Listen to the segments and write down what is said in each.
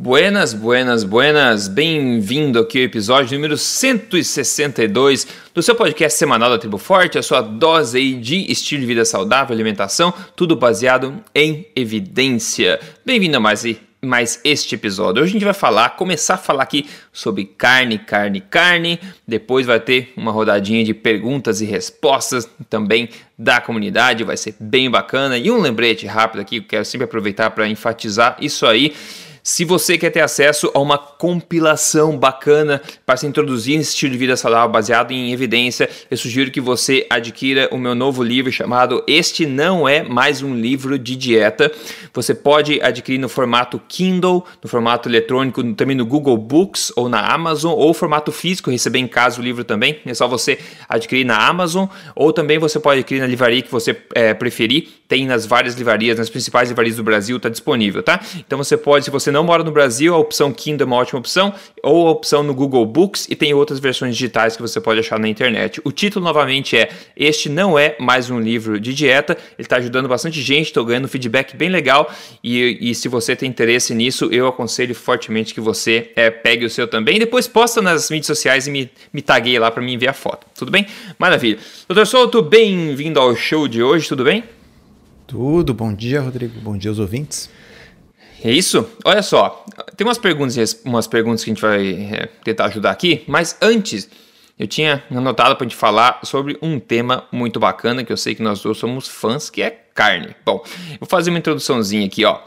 Buenas, buenas, buenas. Bem-vindo aqui ao episódio número 162 do seu podcast semanal da Tribo Forte, a sua dose aí de estilo de vida saudável, alimentação, tudo baseado em evidência. Bem-vindo a mais, mais este episódio. Hoje a gente vai falar, começar a falar aqui sobre carne, carne, carne. Depois vai ter uma rodadinha de perguntas e respostas também da comunidade, vai ser bem bacana. E um lembrete rápido aqui, quero sempre aproveitar para enfatizar isso aí. Se você quer ter acesso a uma compilação bacana para se introduzir nesse estilo de vida saudável baseado em evidência, eu sugiro que você adquira o meu novo livro chamado Este Não É Mais Um Livro de Dieta. Você pode adquirir no formato Kindle, no formato eletrônico, também no Google Books ou na Amazon, ou formato físico, receber em casa o livro também. É só você adquirir na Amazon, ou também você pode adquirir na livraria que você é, preferir. Tem nas várias livrarias, nas principais livrarias do Brasil, está disponível, tá? Então você pode, se você não não mora no Brasil, a opção Kindle é uma ótima opção, ou a opção no Google Books e tem outras versões digitais que você pode achar na internet. O título novamente é Este não é mais um livro de dieta. Ele está ajudando bastante gente, estou ganhando feedback bem legal e, e, se você tem interesse nisso, eu aconselho fortemente que você é, pegue o seu também. Depois posta nas mídias sociais e me, me lá para ver a foto. Tudo bem? Maravilha. Doutor Souto, bem-vindo ao show de hoje, tudo bem? Tudo, bom dia, Rodrigo. Bom dia aos ouvintes. É isso? Olha só, tem umas perguntas, umas perguntas que a gente vai é, tentar ajudar aqui, mas antes eu tinha anotado para a gente falar sobre um tema muito bacana que eu sei que nós dois somos fãs, que é carne. Bom, vou fazer uma introduçãozinha aqui, ó.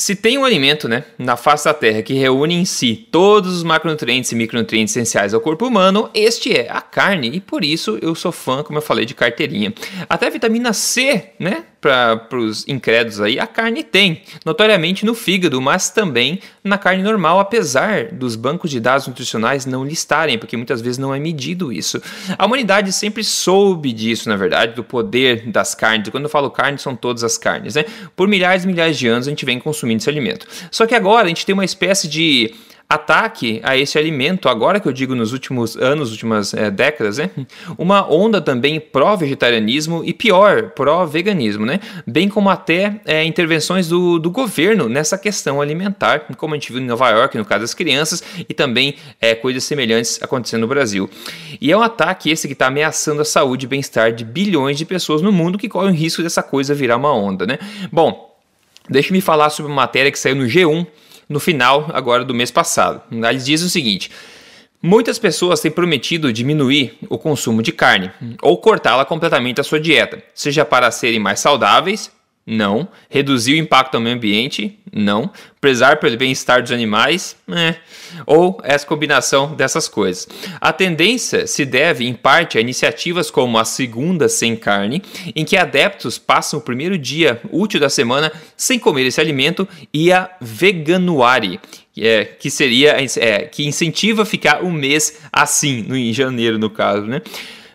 Se tem um alimento né, na face da Terra que reúne em si todos os macronutrientes e micronutrientes essenciais ao corpo humano, este é a carne. E por isso eu sou fã, como eu falei, de carteirinha. Até a vitamina C, né? Para os incrédulos aí, a carne tem, notoriamente no fígado, mas também na carne normal, apesar dos bancos de dados nutricionais não listarem, porque muitas vezes não é medido isso. A humanidade sempre soube disso, na verdade, do poder das carnes. Quando eu falo carne, são todas as carnes, né? Por milhares e milhares de anos a gente vem consumindo esse alimento. Só que agora a gente tem uma espécie de ataque a esse alimento, agora que eu digo nos últimos anos, últimas é, décadas, né? Uma onda também pró-vegetarianismo e pior, pró-veganismo, né? Bem como até é, intervenções do, do governo nessa questão alimentar, como a gente viu em Nova York, no caso das crianças, e também é, coisas semelhantes acontecendo no Brasil. E é um ataque esse que está ameaçando a saúde e bem-estar de bilhões de pessoas no mundo que correm o risco dessa coisa virar uma onda, né? Bom, deixe-me falar sobre uma matéria que saiu no G1 no final agora do mês passado. Eles dizem o seguinte: Muitas pessoas têm prometido diminuir o consumo de carne ou cortá-la completamente da sua dieta, seja para serem mais saudáveis não. Reduzir o impacto ao meio ambiente? Não. Prezar pelo bem-estar dos animais? É. Ou essa combinação dessas coisas. A tendência se deve, em parte, a iniciativas como a Segunda Sem Carne, em que adeptos passam o primeiro dia útil da semana sem comer esse alimento, e a Veganuari, é, que seria é, que incentiva ficar um mês assim, no, em janeiro, no caso, né?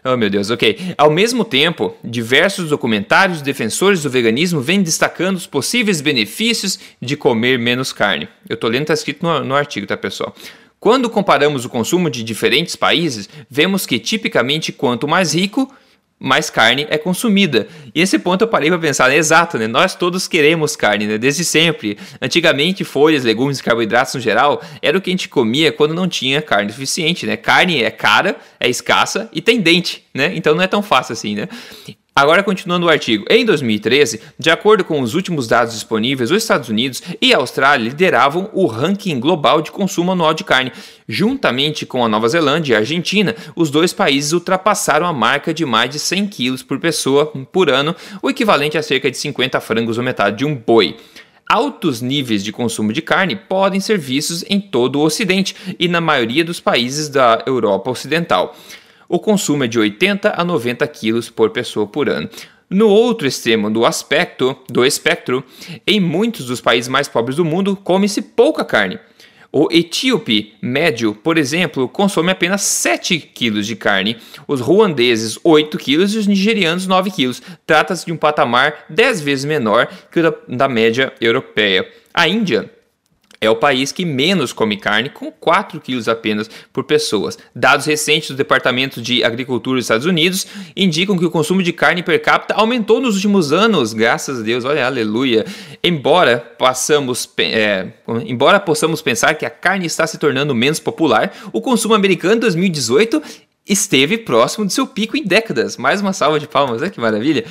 Oh, meu Deus, ok. Ao mesmo tempo, diversos documentários defensores do veganismo vêm destacando os possíveis benefícios de comer menos carne. Eu tô lendo, está escrito no, no artigo, tá, pessoal? Quando comparamos o consumo de diferentes países, vemos que tipicamente quanto mais rico, mais carne é consumida. E esse ponto eu parei para pensar, né? exato, né? Nós todos queremos carne, né? Desde sempre. Antigamente, folhas, legumes carboidratos no geral era o que a gente comia quando não tinha carne suficiente, né? Carne é cara, é escassa e tem dente, né? Então não é tão fácil assim, né? Agora, continuando o artigo. Em 2013, de acordo com os últimos dados disponíveis, os Estados Unidos e a Austrália lideravam o ranking global de consumo anual de carne. Juntamente com a Nova Zelândia e a Argentina, os dois países ultrapassaram a marca de mais de 100 quilos por pessoa por ano, o equivalente a cerca de 50 frangos ou metade de um boi. Altos níveis de consumo de carne podem ser vistos em todo o Ocidente e na maioria dos países da Europa Ocidental. O consumo é de 80 a 90 quilos por pessoa por ano. No outro extremo do aspecto do espectro, em muitos dos países mais pobres do mundo, come-se pouca carne. O etíope médio, por exemplo, consome apenas 7 quilos de carne, os ruandeses 8 quilos e os nigerianos 9 quilos. Trata-se de um patamar 10 vezes menor que o da, da média europeia. A Índia é o país que menos come carne, com 4 quilos apenas por pessoas. Dados recentes do Departamento de Agricultura dos Estados Unidos indicam que o consumo de carne per capita aumentou nos últimos anos, graças a Deus, olha, aleluia. Embora, passamos, é, embora possamos pensar que a carne está se tornando menos popular, o consumo americano em 2018 esteve próximo de seu pico em décadas. Mais uma salva de palmas, né? Que maravilha.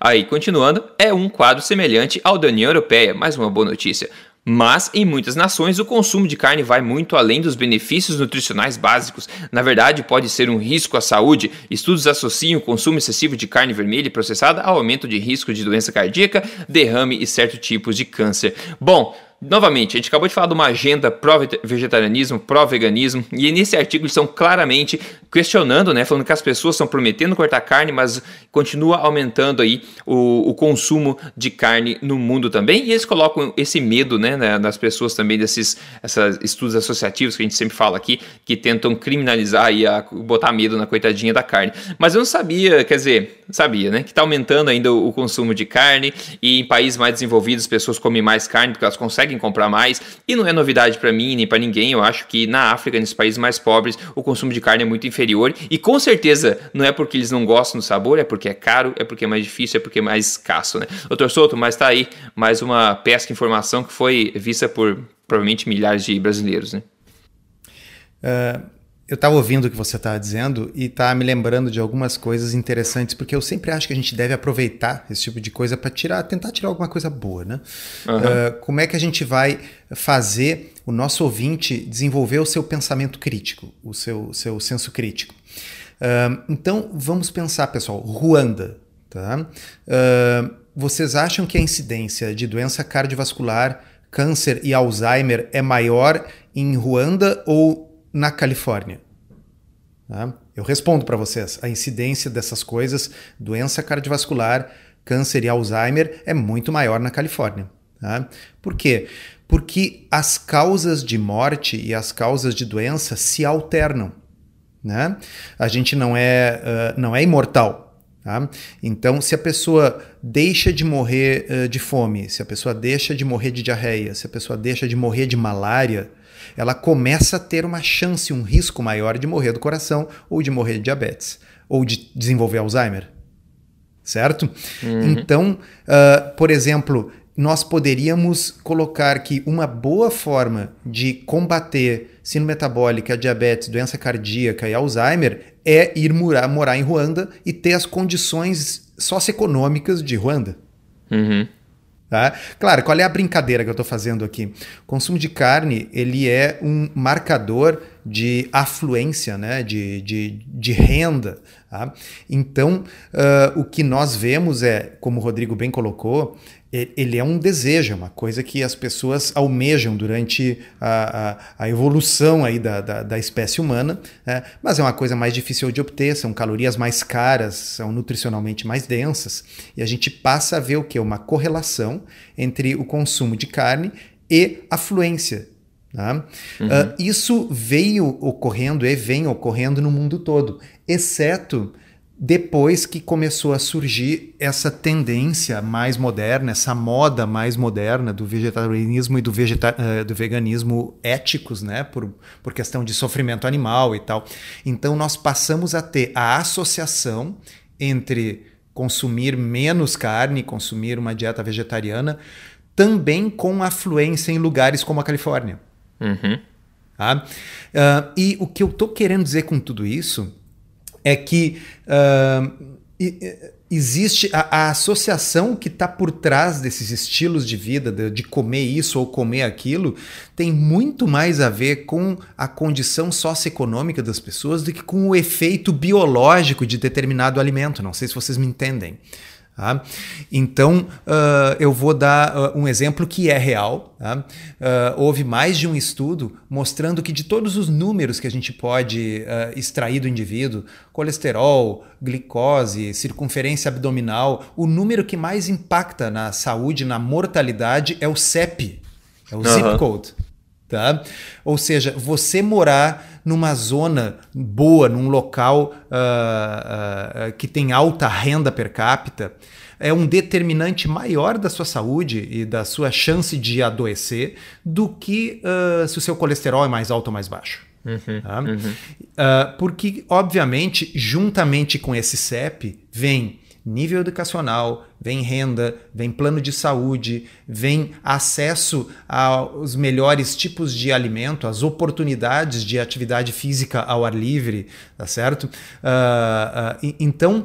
Aí, continuando, é um quadro semelhante ao da União Europeia. Mais uma boa notícia. Mas em muitas nações o consumo de carne vai muito além dos benefícios nutricionais básicos. Na verdade, pode ser um risco à saúde. Estudos associam o consumo excessivo de carne vermelha e processada ao aumento de risco de doença cardíaca, derrame e certos tipos de câncer. Bom, Novamente, a gente acabou de falar de uma agenda pró-vegetarianismo, pró-veganismo, e nesse artigo eles estão claramente questionando, né, falando que as pessoas estão prometendo cortar carne, mas continua aumentando aí o, o consumo de carne no mundo também, e eles colocam esse medo, né, nas pessoas também desses esses estudos associativos que a gente sempre fala aqui, que tentam criminalizar e a, botar medo na coitadinha da carne. Mas eu não sabia, quer dizer, sabia, né, que está aumentando ainda o, o consumo de carne, e em países mais desenvolvidos as pessoas comem mais carne porque elas conseguem conseguem comprar mais. E não é novidade para mim nem para ninguém. Eu acho que na África, nesses países mais pobres, o consumo de carne é muito inferior. E com certeza não é porque eles não gostam do sabor, é porque é caro, é porque é mais difícil, é porque é mais escasso, né? Doutor Souto, mas tá aí mais uma pesca informação que foi vista por provavelmente milhares de brasileiros, né? Uh, eu estava ouvindo o que você estava dizendo e está me lembrando de algumas coisas interessantes, porque eu sempre acho que a gente deve aproveitar esse tipo de coisa para tirar, tentar tirar alguma coisa boa, né? Uhum. Uh, como é que a gente vai fazer o nosso ouvinte desenvolver o seu pensamento crítico, o seu, seu senso crítico? Uh, então, vamos pensar, pessoal, Ruanda, tá? Uh, vocês acham que a incidência de doença cardiovascular, câncer e Alzheimer é maior em Ruanda ou na Califórnia? Tá? Eu respondo para vocês: a incidência dessas coisas, doença cardiovascular, câncer e Alzheimer, é muito maior na Califórnia. Tá? Por quê? Porque as causas de morte e as causas de doença se alternam. Né? A gente não é, uh, não é imortal. Tá? Então, se a pessoa deixa de morrer uh, de fome, se a pessoa deixa de morrer de diarreia, se a pessoa deixa de morrer de malária, ela começa a ter uma chance, um risco maior de morrer do coração ou de morrer de diabetes ou de desenvolver Alzheimer. Certo? Uhum. Então, uh, por exemplo, nós poderíamos colocar que uma boa forma de combater síndrome metabólica, diabetes, doença cardíaca e Alzheimer é ir morar, morar em Ruanda e ter as condições socioeconômicas de Ruanda. Uhum. Tá? Claro, qual é a brincadeira que eu estou fazendo aqui? O consumo de carne ele é um marcador de afluência, né? de, de, de renda. Tá? Então, uh, o que nós vemos é, como o Rodrigo bem colocou, ele é um desejo, é uma coisa que as pessoas almejam durante a, a, a evolução aí da, da, da espécie humana, né? mas é uma coisa mais difícil de obter, são calorias mais caras, são nutricionalmente mais densas, e a gente passa a ver o que? Uma correlação entre o consumo de carne e a fluência. Tá? Uhum. Uh, isso veio ocorrendo e vem ocorrendo no mundo todo, exceto depois que começou a surgir essa tendência mais moderna, essa moda mais moderna do vegetarianismo e do, vegeta uh, do veganismo éticos, né, por, por questão de sofrimento animal e tal. Então nós passamos a ter a associação entre consumir menos carne, consumir uma dieta vegetariana, também com afluência em lugares como a Califórnia. Uhum. Tá? Uh, e o que eu estou querendo dizer com tudo isso é que uh, existe a, a, associação que está por trás desses estilos de vida, de, de, comer isso ou comer aquilo, tem muito mais a ver com a condição socioeconômica das pessoas do que com o efeito biológico de determinado alimento. Não sei se vocês me entendem. Tá? Então, uh, eu vou dar uh, um exemplo que é real. Tá? Uh, houve mais de um estudo mostrando que de todos os números que a gente pode extrair do indivíduo, colesterol, glicose, circunferência abdominal, o número que mais impacta na saúde, na mortalidade, é o CEP, é o uhum. zip code. Tá? Ou seja, você morar numa zona boa, num local uh, uh, que tem alta renda per capita, é um determinante maior da sua saúde e da sua chance de adoecer do que uh, se o seu colesterol é mais alto ou mais baixo. Uhum, tá? uhum. Uh, porque, obviamente, juntamente com esse CEP, vem nível educacional, vem renda, vem plano de saúde, vem acesso aos melhores tipos de alimento, as oportunidades de atividade física ao ar livre, tá certo? Uh, uh, então,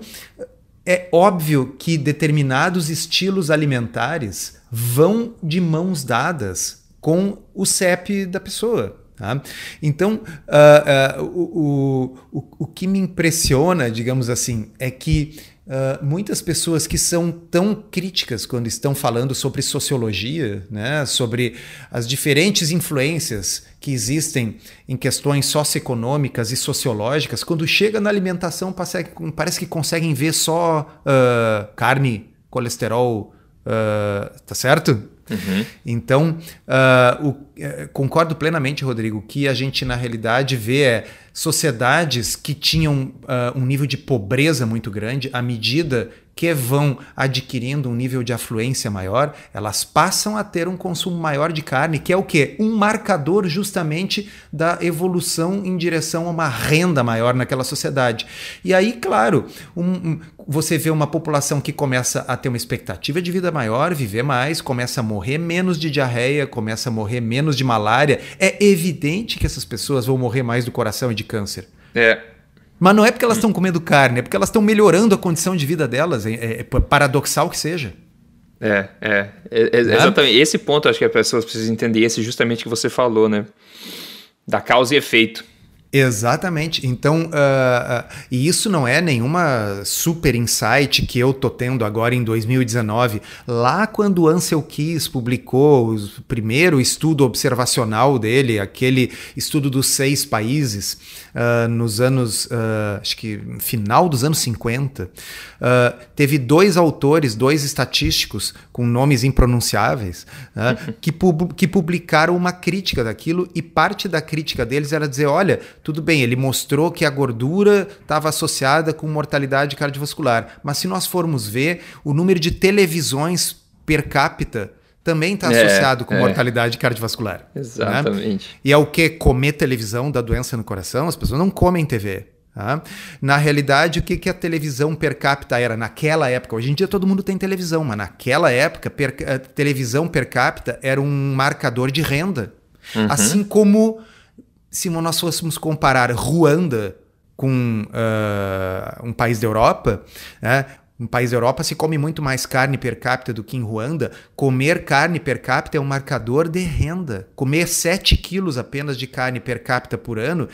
é óbvio que determinados estilos alimentares vão de mãos dadas com o CEP da pessoa. Tá? Então, uh, o, o, o que me impressiona, digamos assim, é que Uh, muitas pessoas que são tão críticas quando estão falando sobre sociologia, né, sobre as diferentes influências que existem em questões socioeconômicas e sociológicas, quando chega na alimentação parece que conseguem ver só uh, carne, colesterol, uh, tá certo? Uhum. Então, uh, o, eh, concordo plenamente, Rodrigo, que a gente na realidade vê é, sociedades que tinham uh, um nível de pobreza muito grande, à medida que vão adquirindo um nível de afluência maior, elas passam a ter um consumo maior de carne, que é o quê? Um marcador justamente da evolução em direção a uma renda maior naquela sociedade. E aí, claro, um, um, você vê uma população que começa a ter uma expectativa de vida maior, viver mais, começa a morrer menos de diarreia, começa a morrer menos de malária. É evidente que essas pessoas vão morrer mais do coração e de câncer. É, mas não é porque elas estão comendo carne, é porque elas estão melhorando a condição de vida delas. É, é, paradoxal que seja. É, é, é, é exatamente. Esse ponto acho que as pessoas precisam entender, esse justamente que você falou, né? Da causa e efeito. Exatamente. Então, uh, uh, e isso não é nenhuma super insight que eu tô tendo agora em 2019. Lá quando Ansel Keys publicou o primeiro estudo observacional dele, aquele estudo dos seis países, uh, nos anos, acho que final dos anos 50, teve dois autores, dois estatísticos com nomes impronunciáveis, né, que, pub que publicaram uma crítica daquilo e parte da crítica deles era dizer, olha, tudo bem, ele mostrou que a gordura estava associada com mortalidade cardiovascular, mas se nós formos ver, o número de televisões per capita também está é, associado com é. mortalidade cardiovascular. Né? Exatamente. Né? E é o que? Comer televisão da doença no coração? As pessoas não comem TV. Tá? Na realidade, o que, que a televisão per capita era naquela época? Hoje em dia todo mundo tem televisão, mas naquela época, per, a televisão per capita era um marcador de renda. Uhum. Assim como se nós fôssemos comparar Ruanda com uh, um país da Europa, né? Um país da Europa se come muito mais carne per capita do que em Ruanda. Comer carne per capita é um marcador de renda. Comer 7 quilos apenas de carne per capita por ano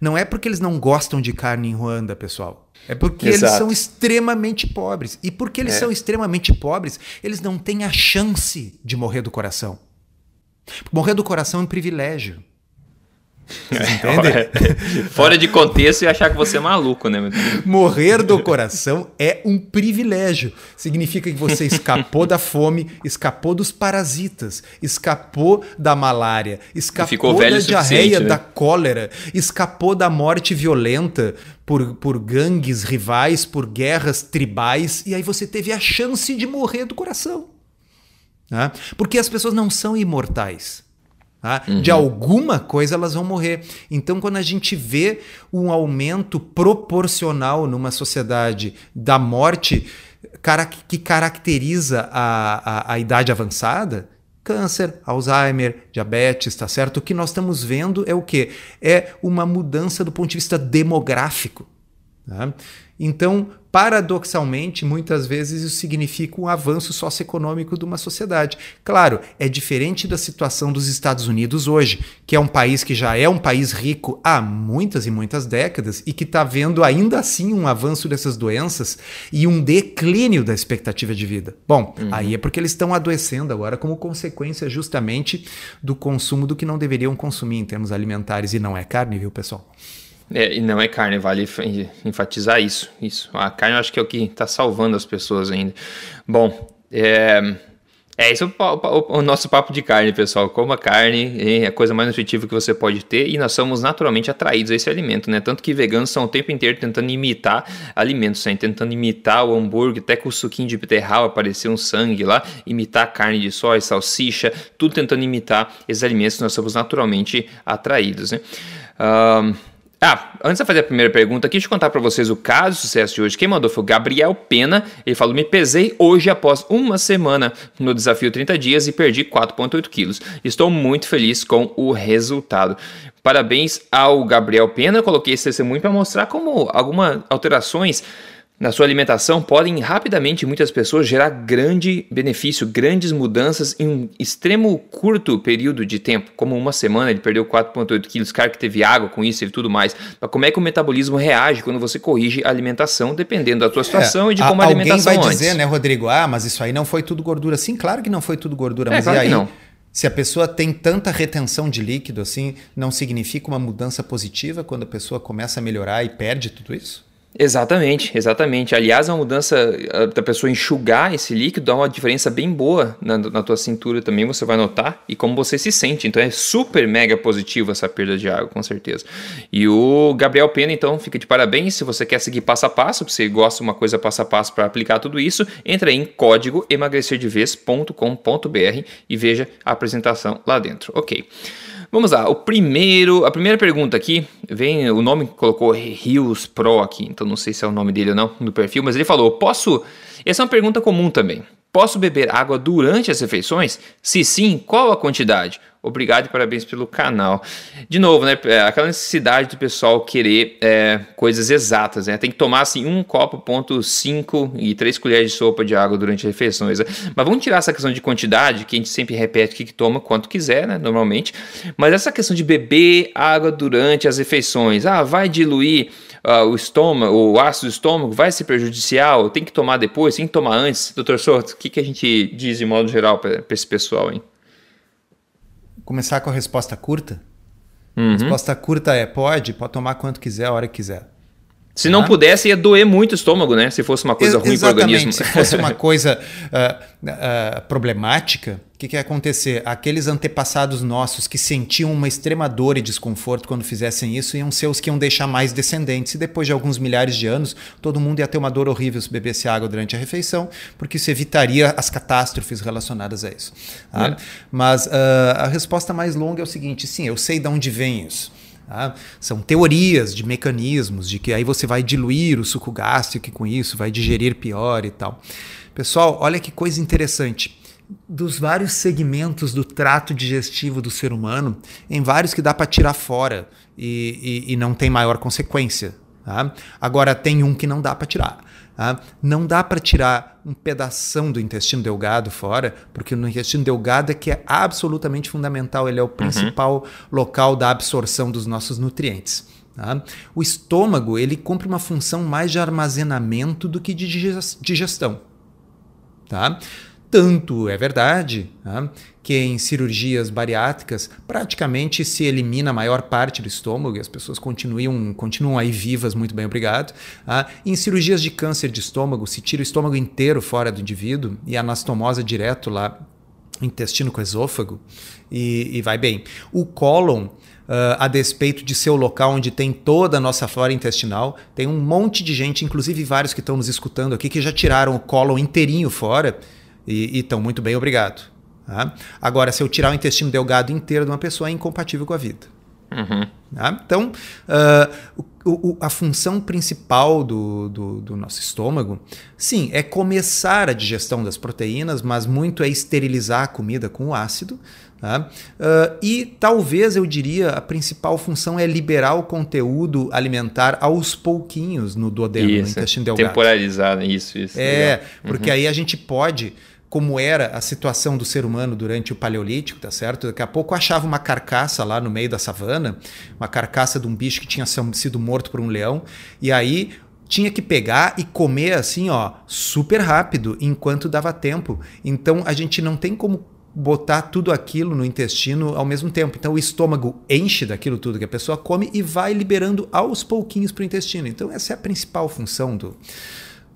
não é porque eles não gostam de carne em Ruanda, pessoal. É porque Exato. eles são extremamente pobres. E porque eles é. são extremamente pobres, eles não têm a chance de morrer do coração. Morrer do coração é um privilégio. É, fora de contexto e achar que você é maluco, né? Morrer do coração é um privilégio. Significa que você escapou da fome, escapou dos parasitas, escapou da malária, escapou da diarreia, né? da cólera, escapou da morte violenta por, por gangues rivais, por guerras tribais, e aí você teve a chance de morrer do coração. Né? Porque as pessoas não são imortais. Tá? Uhum. De alguma coisa elas vão morrer. Então, quando a gente vê um aumento proporcional numa sociedade da morte que caracteriza a, a, a idade avançada, câncer, Alzheimer, diabetes, tá certo? O que nós estamos vendo é o que? É uma mudança do ponto de vista demográfico. Tá? Então, paradoxalmente, muitas vezes isso significa um avanço socioeconômico de uma sociedade. Claro, é diferente da situação dos Estados Unidos hoje, que é um país que já é um país rico há muitas e muitas décadas e que está vendo ainda assim um avanço dessas doenças e um declínio da expectativa de vida. Bom, uhum. aí é porque eles estão adoecendo agora como consequência justamente do consumo do que não deveriam consumir em termos alimentares e não é carne, viu, pessoal? É, e não é carne, vale enfatizar isso. Isso. A carne eu acho que é o que está salvando as pessoas ainda. Bom, é, É, isso é o, o, o, nosso papo de carne, pessoal. Coma carne, é a coisa mais nutritiva que você pode ter e nós somos naturalmente atraídos a esse alimento, né? Tanto que veganos são o tempo inteiro tentando imitar alimentos, né? tentando imitar o hambúrguer, até com o suquinho de beterraba aparecer um sangue lá, imitar carne de soja, salsicha, tudo tentando imitar esses alimentos nós somos naturalmente atraídos, né? Um, ah, antes de fazer a primeira pergunta deixa eu contar para vocês o caso de sucesso de hoje. Quem mandou foi o Gabriel Pena. Ele falou: Me pesei hoje após uma semana no desafio 30 dias e perdi 4,8 quilos. Estou muito feliz com o resultado. Parabéns ao Gabriel Pena. Eu coloquei esse testemunho para mostrar como algumas alterações na sua alimentação podem rapidamente muitas pessoas gerar grande benefício, grandes mudanças em um extremo curto período de tempo, como uma semana ele perdeu 4,8 quilos, cara que teve água com isso e tudo mais. Mas como é que o metabolismo reage quando você corrige a alimentação, dependendo da tua é, situação é, e de como a, a alimentação Alguém vai antes. dizer, né, Rodrigo, ah, mas isso aí não foi tudo gordura. Sim, claro que não foi tudo gordura, é, mas claro e aí? não. Se a pessoa tem tanta retenção de líquido assim, não significa uma mudança positiva quando a pessoa começa a melhorar e perde tudo isso? Exatamente, exatamente. Aliás, a mudança da pessoa enxugar esse líquido dá uma diferença bem boa na, na tua cintura também, você vai notar, e como você se sente. Então é super mega positivo essa perda de água, com certeza. E o Gabriel Pena, então, fica de parabéns. Se você quer seguir passo a passo, se você gosta de uma coisa passo a passo para aplicar tudo isso, entra em código emagrecerdevez.com.br e veja a apresentação lá dentro. Ok. Vamos lá, o primeiro, a primeira pergunta aqui, vem o nome que colocou Rios Pro aqui, então não sei se é o nome dele ou não no perfil, mas ele falou: "Posso?" Essa é uma pergunta comum também. Posso beber água durante as refeições? Se sim, qual a quantidade? Obrigado e parabéns pelo canal. De novo, né? É, aquela necessidade do pessoal querer é, coisas exatas, né? Tem que tomar assim um copo, ponto cinco e três colheres de sopa de água durante as refeições. Né? Mas vamos tirar essa questão de quantidade, que a gente sempre repete que, que toma quanto quiser, né? Normalmente. Mas essa questão de beber água durante as refeições, ah, vai diluir uh, o estômago, o ácido do estômago, vai ser prejudicial? Tem que tomar depois? Tem que tomar antes? Doutor Soto, o que, que a gente diz de modo geral para esse pessoal, hein? Começar com a resposta curta. Uhum. A resposta curta é: pode, pode tomar quanto quiser, a hora que quiser. Se não pudesse, ia doer muito o estômago, né? Se fosse uma coisa ruim para o organismo. Se fosse uma coisa uh, uh, problemática, o que, que ia acontecer? Aqueles antepassados nossos que sentiam uma extrema dor e desconforto quando fizessem isso iam ser os que iam deixar mais descendentes. E depois de alguns milhares de anos, todo mundo ia ter uma dor horrível se bebesse água durante a refeição, porque isso evitaria as catástrofes relacionadas a isso. Tá? É. Mas uh, a resposta mais longa é o seguinte: sim, eu sei de onde vem isso. Tá? São teorias de mecanismos, de que aí você vai diluir o suco gástrico com isso, vai digerir pior e tal. Pessoal, olha que coisa interessante. Dos vários segmentos do trato digestivo do ser humano, em vários que dá para tirar fora e, e, e não tem maior consequência. Tá? Agora, tem um que não dá para tirar. Tá? Não dá para tirar um pedaço do intestino delgado fora, porque no intestino delgado é que é absolutamente fundamental, ele é o uhum. principal uhum. local da absorção dos nossos nutrientes. Tá? O estômago ele cumpre uma função mais de armazenamento do que de digestão. Tá? Tanto é verdade tá? que em cirurgias bariátricas praticamente se elimina a maior parte do estômago e as pessoas continuam, continuam aí vivas, muito bem, obrigado. Tá? Em cirurgias de câncer de estômago, se tira o estômago inteiro fora do indivíduo e anastomosa direto lá, intestino com esôfago, e, e vai bem. O cólon. Uh, a despeito de ser o local onde tem toda a nossa flora intestinal. Tem um monte de gente, inclusive vários que estão nos escutando aqui, que já tiraram o cólon inteirinho fora e estão muito bem, obrigado. Tá? Agora, se eu tirar o intestino delgado inteiro de uma pessoa, é incompatível com a vida. Uhum. Tá? Então, uh, o, o, a função principal do, do, do, nosso estômago, sim, é começar a digestão das proteínas, mas muito é esterilizar a comida com o ácido. Tá? Uh, e talvez eu diria a principal função é liberar o conteúdo alimentar aos pouquinhos no duodeno, isso, no intestino delgado. Temporalizar, isso, isso. É, porque uhum. aí a gente pode como era a situação do ser humano durante o Paleolítico, tá certo? Daqui a pouco achava uma carcaça lá no meio da savana, uma carcaça de um bicho que tinha sido morto por um leão, e aí tinha que pegar e comer assim, ó, super rápido, enquanto dava tempo. Então a gente não tem como botar tudo aquilo no intestino ao mesmo tempo. Então o estômago enche daquilo tudo que a pessoa come e vai liberando aos pouquinhos para o intestino. Então essa é a principal função do,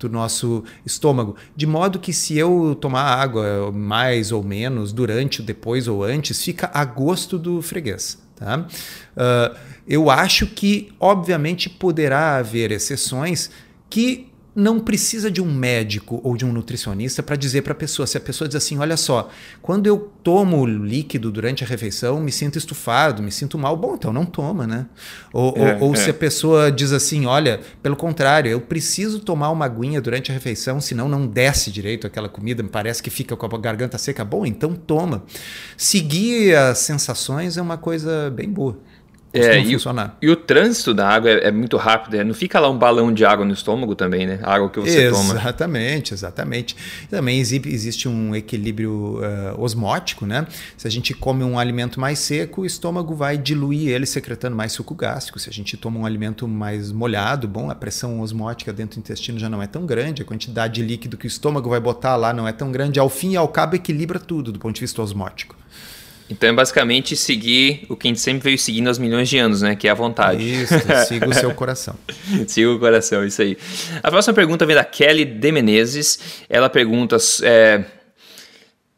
do nosso estômago. De modo que se eu tomar água mais ou menos, durante, depois ou antes, fica a gosto do freguês. Tá? Uh, eu acho que, obviamente, poderá haver exceções que não precisa de um médico ou de um nutricionista para dizer para a pessoa. Se a pessoa diz assim, olha só, quando eu tomo líquido durante a refeição, me sinto estufado, me sinto mal, bom, então não toma, né? Ou, é, ou, ou é. se a pessoa diz assim, olha, pelo contrário, eu preciso tomar uma aguinha durante a refeição, senão não desce direito aquela comida, me parece que fica com a garganta seca, bom, então toma. Seguir as sensações é uma coisa bem boa. É, e, e, o trânsito da água é, é muito rápido, né? não fica lá um balão de água no estômago também, né? A água que você exatamente, toma. Exatamente, exatamente. Também existe um equilíbrio uh, osmótico, né? Se a gente come um alimento mais seco, o estômago vai diluir ele secretando mais suco gástrico. Se a gente toma um alimento mais molhado, bom, a pressão osmótica dentro do intestino já não é tão grande, a quantidade de líquido que o estômago vai botar lá não é tão grande. Ao fim e ao cabo, equilibra tudo do ponto de vista osmótico. Então é basicamente seguir o que a gente sempre veio seguindo há milhões de anos, né? Que é a vontade. Isso, siga o seu coração. siga o coração, isso aí. A próxima pergunta vem da Kelly de Menezes. Ela pergunta. É,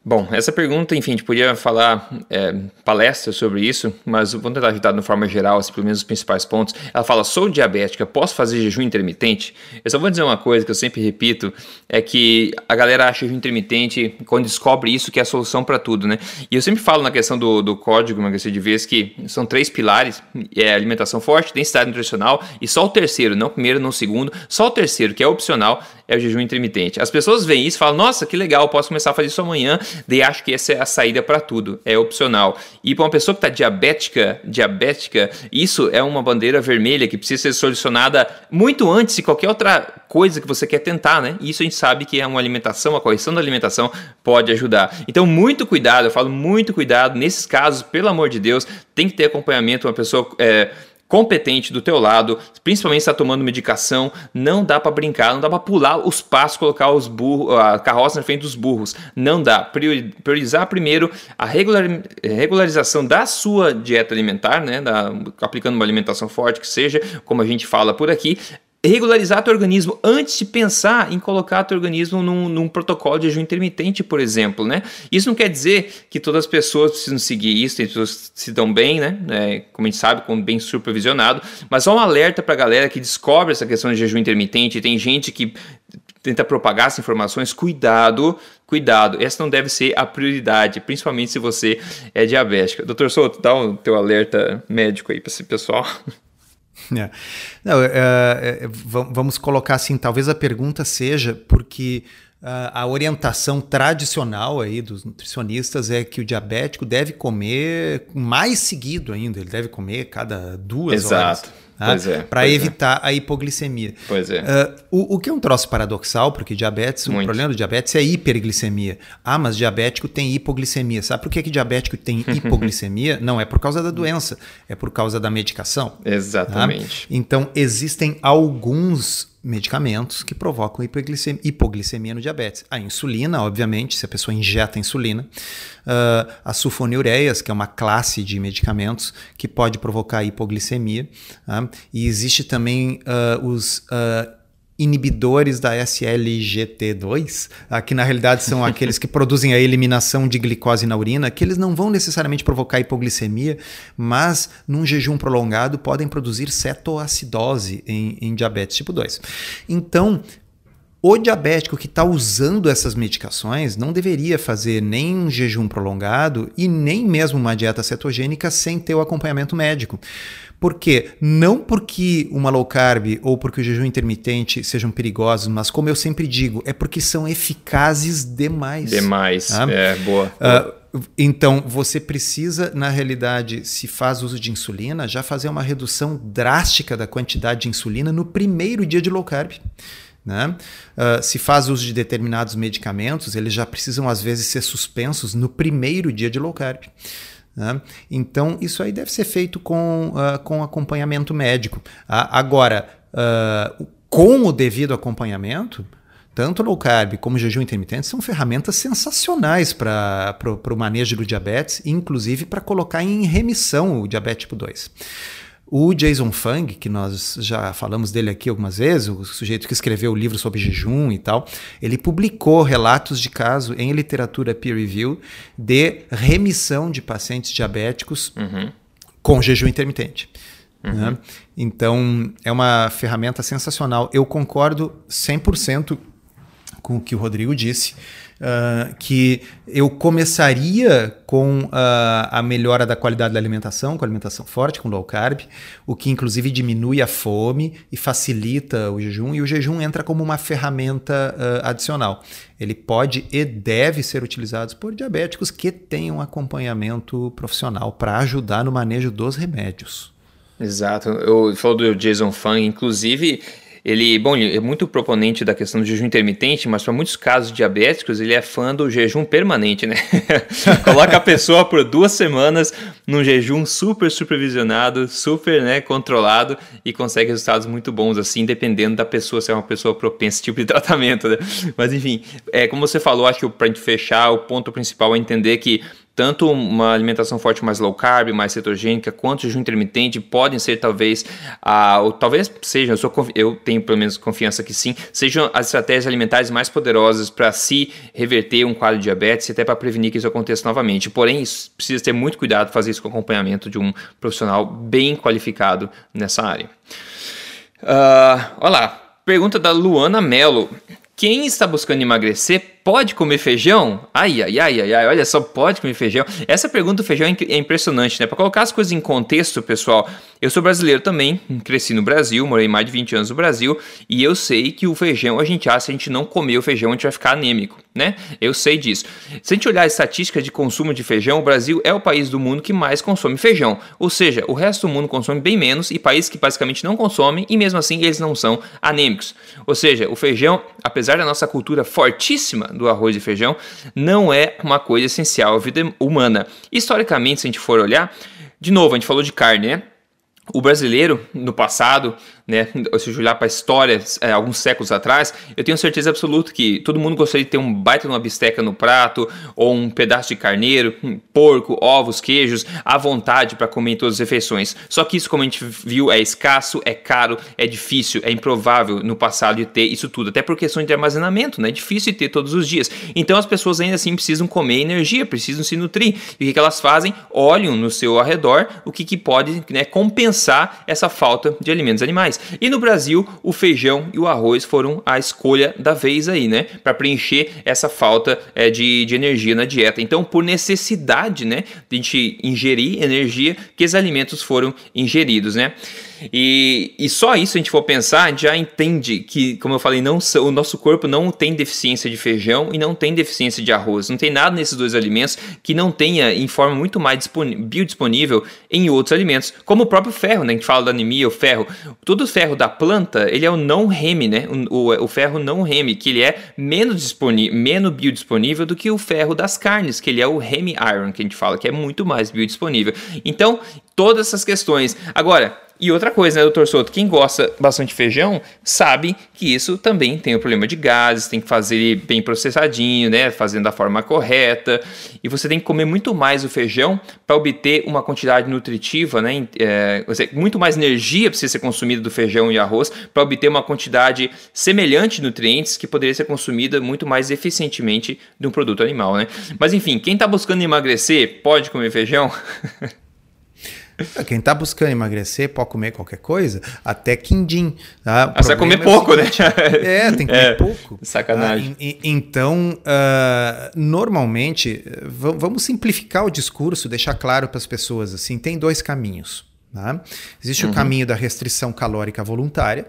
Bom, essa pergunta, enfim, a gente podia falar é, palestras sobre isso, mas vamos tentar ajudar de uma forma geral, assim, pelo menos os principais pontos. Ela fala: sou diabética, posso fazer jejum intermitente? Eu só vou dizer uma coisa que eu sempre repito: é que a galera acha jejum intermitente, quando descobre isso, que é a solução para tudo, né? E eu sempre falo na questão do, do código emagrecer de vez que são três pilares: é alimentação forte, densidade nutricional e só o terceiro, não o primeiro, não o segundo, só o terceiro, que é opcional, é o jejum intermitente. As pessoas veem isso e falam: nossa, que legal, posso começar a fazer isso amanhã Daí acho que essa é a saída para tudo, é opcional. E para uma pessoa que está diabética, diabética, isso é uma bandeira vermelha que precisa ser solucionada muito antes de qualquer outra coisa que você quer tentar, né? Isso a gente sabe que é uma alimentação, a correção da alimentação pode ajudar. Então, muito cuidado, eu falo muito cuidado nesses casos, pelo amor de Deus, tem que ter acompanhamento, uma pessoa. É, competente do teu lado, principalmente se está tomando medicação, não dá para brincar, não dá para pular os passos, colocar os burros, a carroça na frente dos burros, não dá. Priorizar primeiro a regular, regularização da sua dieta alimentar, né, da, aplicando uma alimentação forte que seja, como a gente fala por aqui, regularizar teu organismo antes de pensar em colocar teu organismo num, num, protocolo de jejum intermitente, por exemplo, né? Isso não quer dizer que todas as pessoas precisam seguir isso, tem pessoas que se dão bem, né? É, como a gente sabe, com bem supervisionado, mas só um alerta para a galera que descobre essa questão de jejum intermitente, tem gente que tenta propagar essas informações, cuidado, cuidado, essa não deve ser a prioridade, principalmente se você é diabética. Doutor Souto, dá o teu alerta médico aí para esse pessoal. É. Não, é, é, vamos colocar assim, talvez a pergunta seja porque uh, a orientação tradicional aí dos nutricionistas é que o diabético deve comer mais seguido ainda, ele deve comer cada duas Exato. horas. Tá? É, para é. evitar é. a hipoglicemia. Pois é. Uh, o, o, que é um troço paradoxal, porque diabetes, Muito. o problema do diabetes é hiperglicemia. Ah, mas diabético tem hipoglicemia. Sabe por que, que diabético tem hipoglicemia? Não é por causa da doença, é por causa da medicação. Exatamente. Tá? Então, existem alguns medicamentos que provocam hipoglicemia, no diabetes. A insulina, obviamente, se a pessoa injeta insulina. Uh, as sulfonilureias, que é uma classe de medicamentos que pode provocar hipoglicemia. Uh, e existe também uh, os uh, inibidores da SLGT2, que na realidade são aqueles que produzem a eliminação de glicose na urina, que eles não vão necessariamente provocar hipoglicemia, mas num jejum prolongado podem produzir cetoacidose em, em diabetes tipo 2. Então, o diabético que está usando essas medicações não deveria fazer nem um jejum prolongado e nem mesmo uma dieta cetogênica sem ter o acompanhamento médico. Por quê? Não porque uma low carb ou porque o jejum intermitente sejam perigosos, mas como eu sempre digo, é porque são eficazes demais. Demais, tá? é, boa. Uh, então, você precisa, na realidade, se faz uso de insulina, já fazer uma redução drástica da quantidade de insulina no primeiro dia de low carb. Né? Uh, se faz uso de determinados medicamentos, eles já precisam, às vezes, ser suspensos no primeiro dia de low carb. Né? Então, isso aí deve ser feito com, uh, com acompanhamento médico. Uh, agora, uh, com o devido acompanhamento, tanto low carb como jejum intermitente são ferramentas sensacionais para o manejo do diabetes, inclusive para colocar em remissão o diabetes tipo 2. O Jason Fung, que nós já falamos dele aqui algumas vezes, o sujeito que escreveu o livro sobre jejum e tal, ele publicou relatos de caso em literatura peer review de remissão de pacientes diabéticos uhum. com jejum intermitente. Uhum. Né? Então, é uma ferramenta sensacional. Eu concordo 100% com o que o Rodrigo disse. Uh, que eu começaria com uh, a melhora da qualidade da alimentação, com alimentação forte, com low carb, o que inclusive diminui a fome e facilita o jejum, e o jejum entra como uma ferramenta uh, adicional. Ele pode e deve ser utilizado por diabéticos que tenham acompanhamento profissional para ajudar no manejo dos remédios. Exato. Eu falou do Jason Fung, inclusive ele, bom, ele é muito proponente da questão do jejum intermitente, mas para muitos casos diabéticos ele é fã do jejum permanente, né? Coloca a pessoa por duas semanas num jejum super supervisionado, super né, controlado e consegue resultados muito bons, assim, dependendo da pessoa, se é uma pessoa propensa a esse tipo de tratamento, né? Mas enfim, é, como você falou, acho que para a gente fechar, o ponto principal é entender que tanto uma alimentação forte mais low carb, mais cetogênica, quanto jejum intermitente podem ser talvez, ah, ou talvez sejam, eu, sou, eu tenho pelo menos confiança que sim, sejam as estratégias alimentares mais poderosas para se reverter um quadro de diabetes e até para prevenir que isso aconteça novamente. Porém, isso, precisa ter muito cuidado fazer isso com acompanhamento de um profissional bem qualificado nessa área. Uh, olha lá, pergunta da Luana Mello. Quem está buscando emagrecer pode comer feijão? Ai, ai, ai, ai, ai, olha só, pode comer feijão? Essa pergunta do feijão é, é impressionante, né? Para colocar as coisas em contexto, pessoal, eu sou brasileiro também, cresci no Brasil, morei mais de 20 anos no Brasil, e eu sei que o feijão, a gente acha, se a gente não comer o feijão, a gente vai ficar anêmico, né? Eu sei disso. Se a gente olhar a estatística de consumo de feijão, o Brasil é o país do mundo que mais consome feijão. Ou seja, o resto do mundo consome bem menos e países que basicamente não consomem, e mesmo assim eles não são anêmicos. Ou seja, o feijão, apesar da nossa cultura fortíssima do arroz e feijão não é uma coisa essencial à vida humana. Historicamente, se a gente for olhar, de novo, a gente falou de carne, né? O brasileiro, no passado, né, se eu olhar para a história é, alguns séculos atrás, eu tenho certeza absoluta que todo mundo gostaria de ter um baita de uma bisteca no prato, ou um pedaço de carneiro, porco, ovos, queijos, à vontade para comer em todas as refeições. Só que isso, como a gente viu, é escasso, é caro, é difícil, é improvável no passado de ter isso tudo, até por questões de armazenamento, né? É difícil de ter todos os dias. Então as pessoas ainda assim precisam comer energia, precisam se nutrir. E o que, que elas fazem? Olham no seu arredor o que, que pode né, compensar essa falta de alimentos animais. E no Brasil, o feijão e o arroz foram a escolha da vez aí, né? Para preencher essa falta é, de, de energia na dieta. Então, por necessidade, né, de ingerir energia, que os alimentos foram ingeridos, né? E, e só isso a gente for pensar, já entende que, como eu falei, não, o nosso corpo não tem deficiência de feijão e não tem deficiência de arroz. Não tem nada nesses dois alimentos que não tenha em forma muito mais biodisponível em outros alimentos, como o próprio ferro, né? A gente fala da anemia, o ferro. Todo o ferro da planta, ele é o não reme, né? O, o, o ferro não reme, que ele é menos, menos biodisponível do que o ferro das carnes, que ele é o hemi iron, que a gente fala, que é muito mais biodisponível. Então, todas essas questões. Agora, e outra coisa, né, doutor Souto? Quem gosta bastante de feijão sabe que isso também tem o problema de gases, tem que fazer bem processadinho, né? Fazendo da forma correta. E você tem que comer muito mais o feijão para obter uma quantidade nutritiva, né? É, muito mais energia precisa ser consumida do feijão e arroz para obter uma quantidade semelhante de nutrientes que poderia ser consumida muito mais eficientemente de um produto animal, né? Mas enfim, quem está buscando emagrecer pode comer feijão? Quem está buscando emagrecer pode comer qualquer coisa, até quindim. Tá? Ah, você vai comer é pouco, né? É, tem que comer é, pouco. Sacanagem. Ah, então, uh, normalmente, vamos simplificar o discurso, deixar claro para as pessoas assim: tem dois caminhos. Tá? Existe uhum. o caminho da restrição calórica voluntária.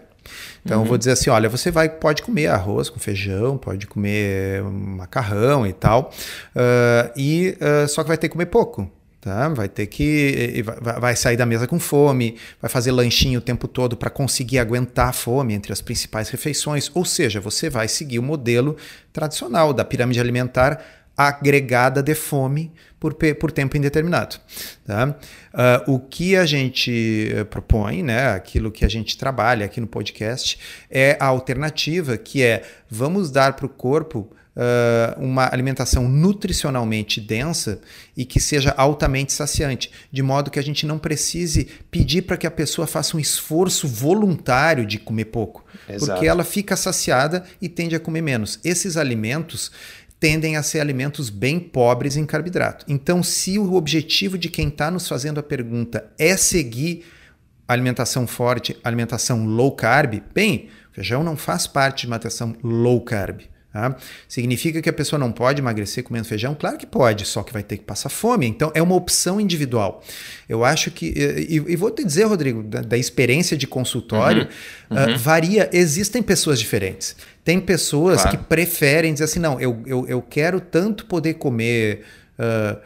Então, uhum. eu vou dizer assim: olha, você vai, pode comer arroz com feijão, pode comer macarrão e tal, uh, e uh, só que vai ter que comer pouco. Tá? Vai ter que. Vai sair da mesa com fome, vai fazer lanchinho o tempo todo para conseguir aguentar a fome entre as principais refeições. Ou seja, você vai seguir o modelo tradicional da pirâmide alimentar agregada de fome por, por tempo indeterminado. Tá? Uh, o que a gente eh, propõe, né, aquilo que a gente trabalha aqui no podcast, é a alternativa que é vamos dar para o corpo uh, uma alimentação nutricionalmente densa e que seja altamente saciante, de modo que a gente não precise pedir para que a pessoa faça um esforço voluntário de comer pouco, Exato. porque ela fica saciada e tende a comer menos. Esses alimentos tendem a ser alimentos bem pobres em carboidrato. Então, se o objetivo de quem está nos fazendo a pergunta é seguir alimentação forte, alimentação low carb, bem, feijão não faz parte de uma alimentação low carb. Tá? Significa que a pessoa não pode emagrecer comendo feijão? Claro que pode, só que vai ter que passar fome. Então é uma opção individual. Eu acho que. E, e vou te dizer, Rodrigo, da, da experiência de consultório, uhum. Uhum. Uh, varia. Existem pessoas diferentes. Tem pessoas claro. que preferem dizer assim: não, eu, eu, eu quero tanto poder comer. Uh,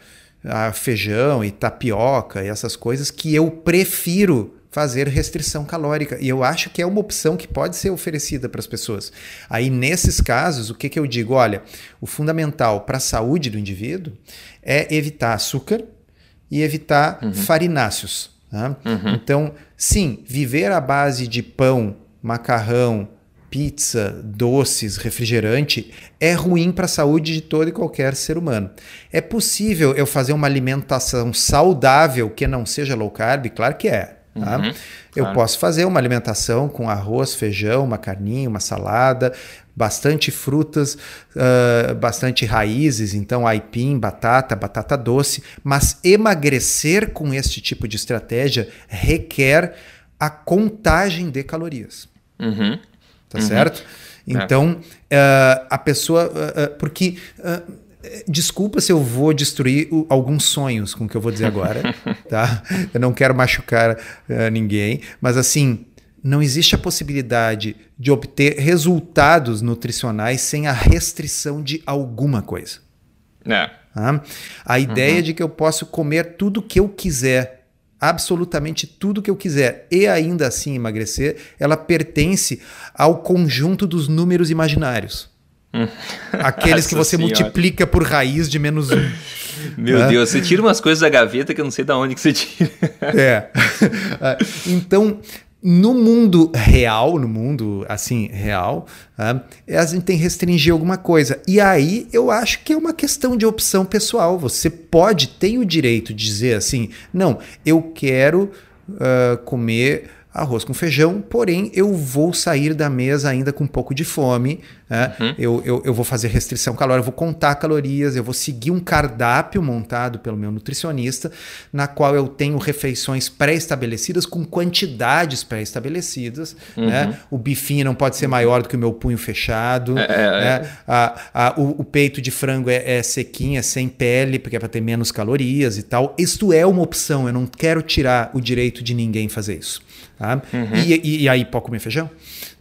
feijão e tapioca e essas coisas que eu prefiro fazer restrição calórica. E eu acho que é uma opção que pode ser oferecida para as pessoas. Aí, nesses casos, o que, que eu digo? Olha, o fundamental para a saúde do indivíduo é evitar açúcar e evitar uhum. farináceos. Tá? Uhum. Então, sim, viver à base de pão, macarrão, pizza, doces, refrigerante é ruim para a saúde de todo e qualquer ser humano. É possível eu fazer uma alimentação saudável que não seja low carb? Claro que é. Tá? Uhum, eu claro. posso fazer uma alimentação com arroz, feijão, uma carninha, uma salada, bastante frutas, uh, bastante raízes, então aipim, batata, batata doce, mas emagrecer com este tipo de estratégia requer a contagem de calorias. Uhum. Tá uhum. certo? É. Então, é. uh, a pessoa. Uh, porque Desculpa se eu vou destruir o, alguns sonhos com o que eu vou dizer agora, tá? Eu não quero machucar uh, ninguém, mas assim, não existe a possibilidade de obter resultados nutricionais sem a restrição de alguma coisa. É. Tá? A ideia uhum. de que eu posso comer tudo que eu quiser, absolutamente tudo que eu quiser, e ainda assim emagrecer, ela pertence ao conjunto dos números imaginários. Aqueles que você senhora. multiplica por raiz de menos um. Meu? Deus, você tira umas coisas da gaveta que eu não sei de onde que você tira. É. Então, no mundo real, no mundo assim, real, a gente tem que restringir alguma coisa. E aí eu acho que é uma questão de opção pessoal. Você pode, tem o direito de dizer assim: não, eu quero uh, comer arroz com feijão, porém eu vou sair da mesa ainda com um pouco de fome. Né? Uhum. Eu, eu, eu, vou fazer restrição calórica, eu vou contar calorias, eu vou seguir um cardápio montado pelo meu nutricionista, na qual eu tenho refeições pré-estabelecidas com quantidades pré-estabelecidas. Uhum. Né? O bifinho não pode ser maior do que o meu punho fechado. É, é, né? é. A, a, o, o, peito de frango é, é sequinho, é sem pele, porque é para ter menos calorias e tal. Isto é uma opção, eu não quero tirar o direito de ninguém fazer isso. Tá? Uhum. E, e, aí pode comer feijão?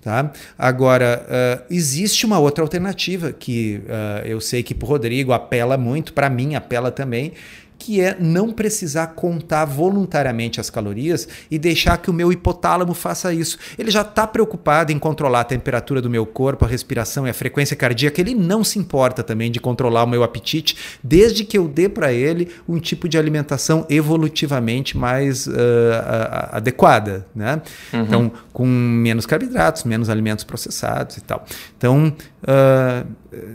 Tá? Agora, uh, existe uma outra alternativa que uh, eu sei que para o Rodrigo apela muito, para mim apela também, que é não precisar contar voluntariamente as calorias e deixar que o meu hipotálamo faça isso. Ele já está preocupado em controlar a temperatura do meu corpo, a respiração e a frequência cardíaca. Ele não se importa também de controlar o meu apetite, desde que eu dê para ele um tipo de alimentação evolutivamente mais uh, adequada, né? Uhum. Então, com menos carboidratos, menos alimentos processados e tal. Então, uh,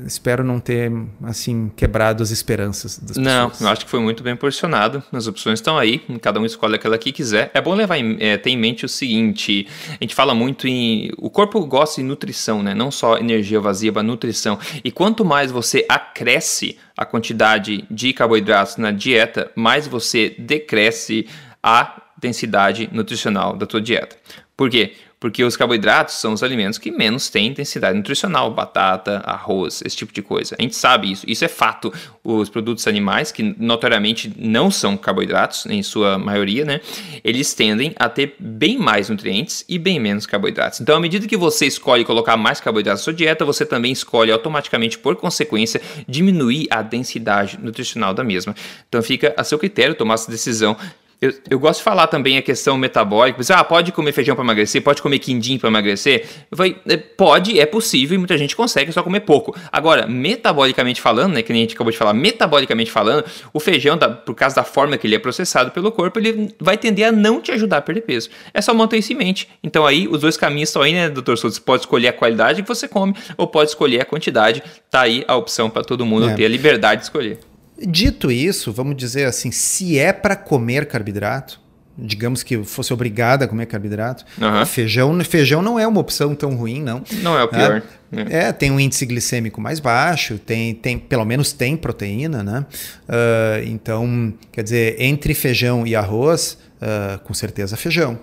espero não ter assim quebrado as esperanças das não, pessoas. Não, eu acho que foi muito bem posicionado. As opções estão aí, cada um escolhe aquela que quiser. É bom levar em, é, ter em mente o seguinte: a gente fala muito em. O corpo gosta de nutrição, né? Não só energia vazia, mas nutrição. E quanto mais você acresce a quantidade de carboidratos na dieta, mais você decresce a densidade nutricional da tua dieta. Por quê? Porque os carboidratos são os alimentos que menos têm intensidade nutricional, batata, arroz, esse tipo de coisa. A gente sabe isso, isso é fato. Os produtos animais, que notoriamente não são carboidratos, em sua maioria, né? Eles tendem a ter bem mais nutrientes e bem menos carboidratos. Então, à medida que você escolhe colocar mais carboidratos na sua dieta, você também escolhe automaticamente, por consequência, diminuir a densidade nutricional da mesma. Então, fica a seu critério tomar essa decisão eu, eu gosto de falar também a questão metabólica. Você, ah, pode comer feijão para emagrecer? Pode comer quindim para emagrecer? Eu falei, é, pode, é possível e muita gente consegue, é só comer pouco. Agora, metabolicamente falando, né, que nem a gente acabou de falar, metabolicamente falando, o feijão, da, por causa da forma que ele é processado pelo corpo, ele vai tender a não te ajudar a perder peso. É só manter isso em mente. Então aí, os dois caminhos estão aí, né, doutor Souto? Você pode escolher a qualidade que você come ou pode escolher a quantidade. Tá aí a opção para todo mundo é. ter a liberdade de escolher. Dito isso, vamos dizer assim, se é para comer carboidrato, digamos que fosse obrigada a comer carboidrato, uhum. feijão, feijão não é uma opção tão ruim, não. Não é o pior. É, é tem um índice glicêmico mais baixo, tem, tem pelo menos tem proteína, né? Uh, então, quer dizer, entre feijão e arroz, uh, com certeza feijão.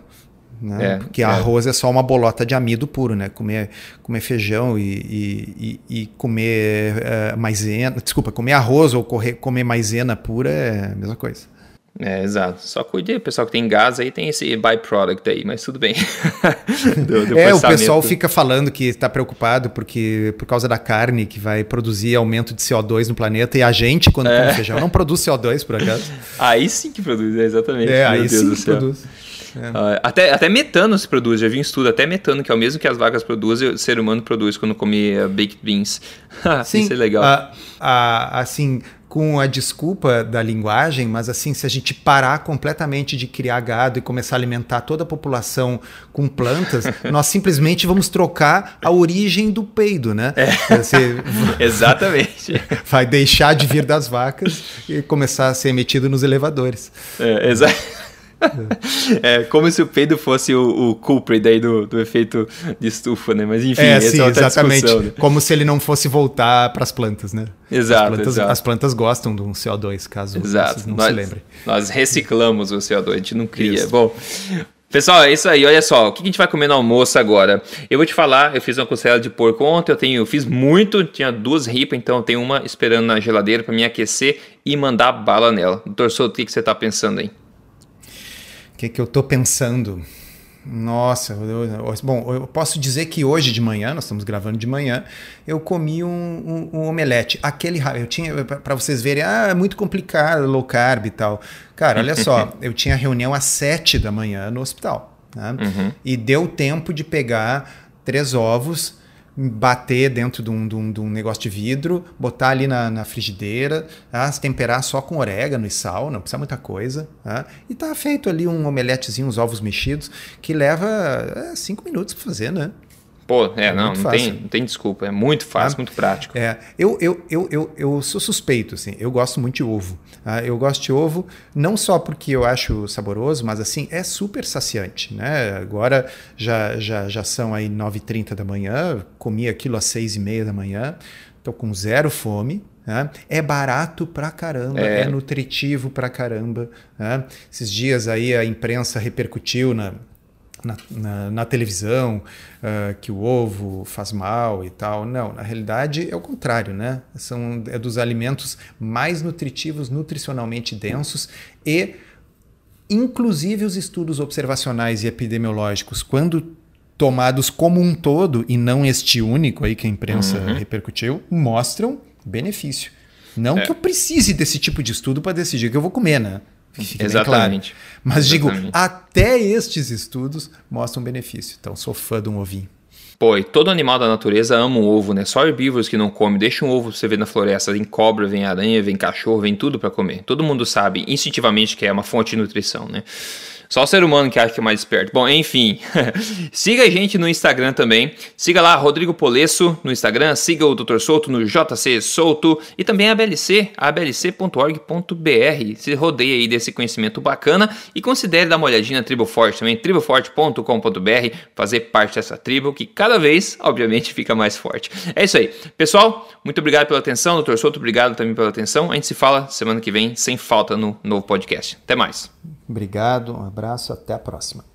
Né? É, Porque é. arroz é só uma bolota de amido puro, né? Comer, comer feijão e, e, e, comer uh, maisena, desculpa, comer arroz ou correr, comer maisena pura é a mesma coisa. É, exato. Só cuide, o pessoal que tem gás aí tem esse byproduct aí, mas tudo bem. do, do é, o pessoal fica falando que está preocupado porque por causa da carne que vai produzir aumento de CO2 no planeta e a gente, quando é. come feijão, não produz CO2, por acaso. Aí sim que produz, é, exatamente. É, aí Deus sim que produz. É. Uh, até, até metano se produz, já vi um estudo, até metano, que é o mesmo que as vacas produzem, o ser humano produz quando come uh, baked beans. Sim, Isso é legal. Uh, assim, com a desculpa da linguagem, mas assim, se a gente parar completamente de criar gado e começar a alimentar toda a população com plantas, nós simplesmente vamos trocar a origem do peido, né? É. Você Exatamente. Vai deixar de vir das vacas e começar a ser emitido nos elevadores. É, exato. é, como se o peido fosse o, o culprit aí do, do efeito de estufa, né? Mas enfim, é, essa sim, é exatamente. Né? Como se ele não fosse voltar para as plantas, né? Exato as, plantas, exato as plantas gostam do CO2, caso exato. vocês não nós, se lembrem. Nós reciclamos o CO2, a gente não cria. Isso. Bom, Pessoal, é isso aí. Olha só, o que a gente vai comer no almoço agora? Eu vou te falar, eu fiz uma costela de porco ontem, eu tenho, eu fiz muito, tinha duas ripas, então eu tenho uma esperando na geladeira para me aquecer e mandar bala nela. Doutor Souto, o que, que você está pensando aí? Que, que eu estou pensando? Nossa, eu, eu, bom, eu posso dizer que hoje de manhã, nós estamos gravando de manhã, eu comi um, um, um omelete. Aquele eu tinha para vocês verem, ah, é muito complicado, low carb e tal. Cara, olha só, eu tinha reunião às sete da manhã no hospital, né? Uhum. E deu tempo de pegar três ovos, bater dentro de um, de um, de um, negócio de vidro, botar ali na, na frigideira, tá? temperar só com orégano e sal, não precisa muita coisa. Tá? E tá feito ali um omeletezinho, uns ovos mexidos, que leva é, cinco minutos para fazer, né? Pô, é, é não, não tem, não tem desculpa. É muito fácil, muito prático. É, eu, eu, eu, eu, eu sou suspeito, assim. Eu gosto muito de ovo. Tá? Eu gosto de ovo não só porque eu acho saboroso, mas assim, é super saciante, né? Agora já, já, já são aí 9h30 da manhã, comi aquilo às 6h30 da manhã, tô com zero fome, né? É barato pra caramba, é, é nutritivo pra caramba. Né? Esses dias aí a imprensa repercutiu na, na, na, na televisão uh, que o ovo faz mal e tal. Não, na realidade é o contrário, né? São é dos alimentos mais nutritivos, nutricionalmente densos e inclusive os estudos observacionais e epidemiológicos, quando tomados como um todo e não este único aí que a imprensa uhum. repercutiu, mostram benefício. Não é. que eu precise desse tipo de estudo para decidir o que eu vou comer, né? Exatamente. Claro. Mas Exatamente. digo, até estes estudos mostram benefício. Então, sou fã de um ovinho. Pô, e todo animal da natureza ama um ovo, né? Só herbívoros que não comem. Deixa um ovo pra você ver na floresta. Vem cobra, vem aranha, vem cachorro, vem tudo para comer. Todo mundo sabe instintivamente que é uma fonte de nutrição, né? Só o ser humano que acha que é mais esperto. Bom, enfim. siga a gente no Instagram também. Siga lá Rodrigo Polesso no Instagram. Siga o Dr. Souto no JC Souto. E também a ABLC, ablc.org.br. Se rodeie aí desse conhecimento bacana. E considere dar uma olhadinha na Tribo Forte também. triboforte.com.br. Fazer parte dessa tribo que cada vez, obviamente, fica mais forte. É isso aí. Pessoal, muito obrigado pela atenção. Dr. Souto, obrigado também pela atenção. A gente se fala semana que vem, sem falta, no novo podcast. Até mais. Obrigado, um abraço, até a próxima.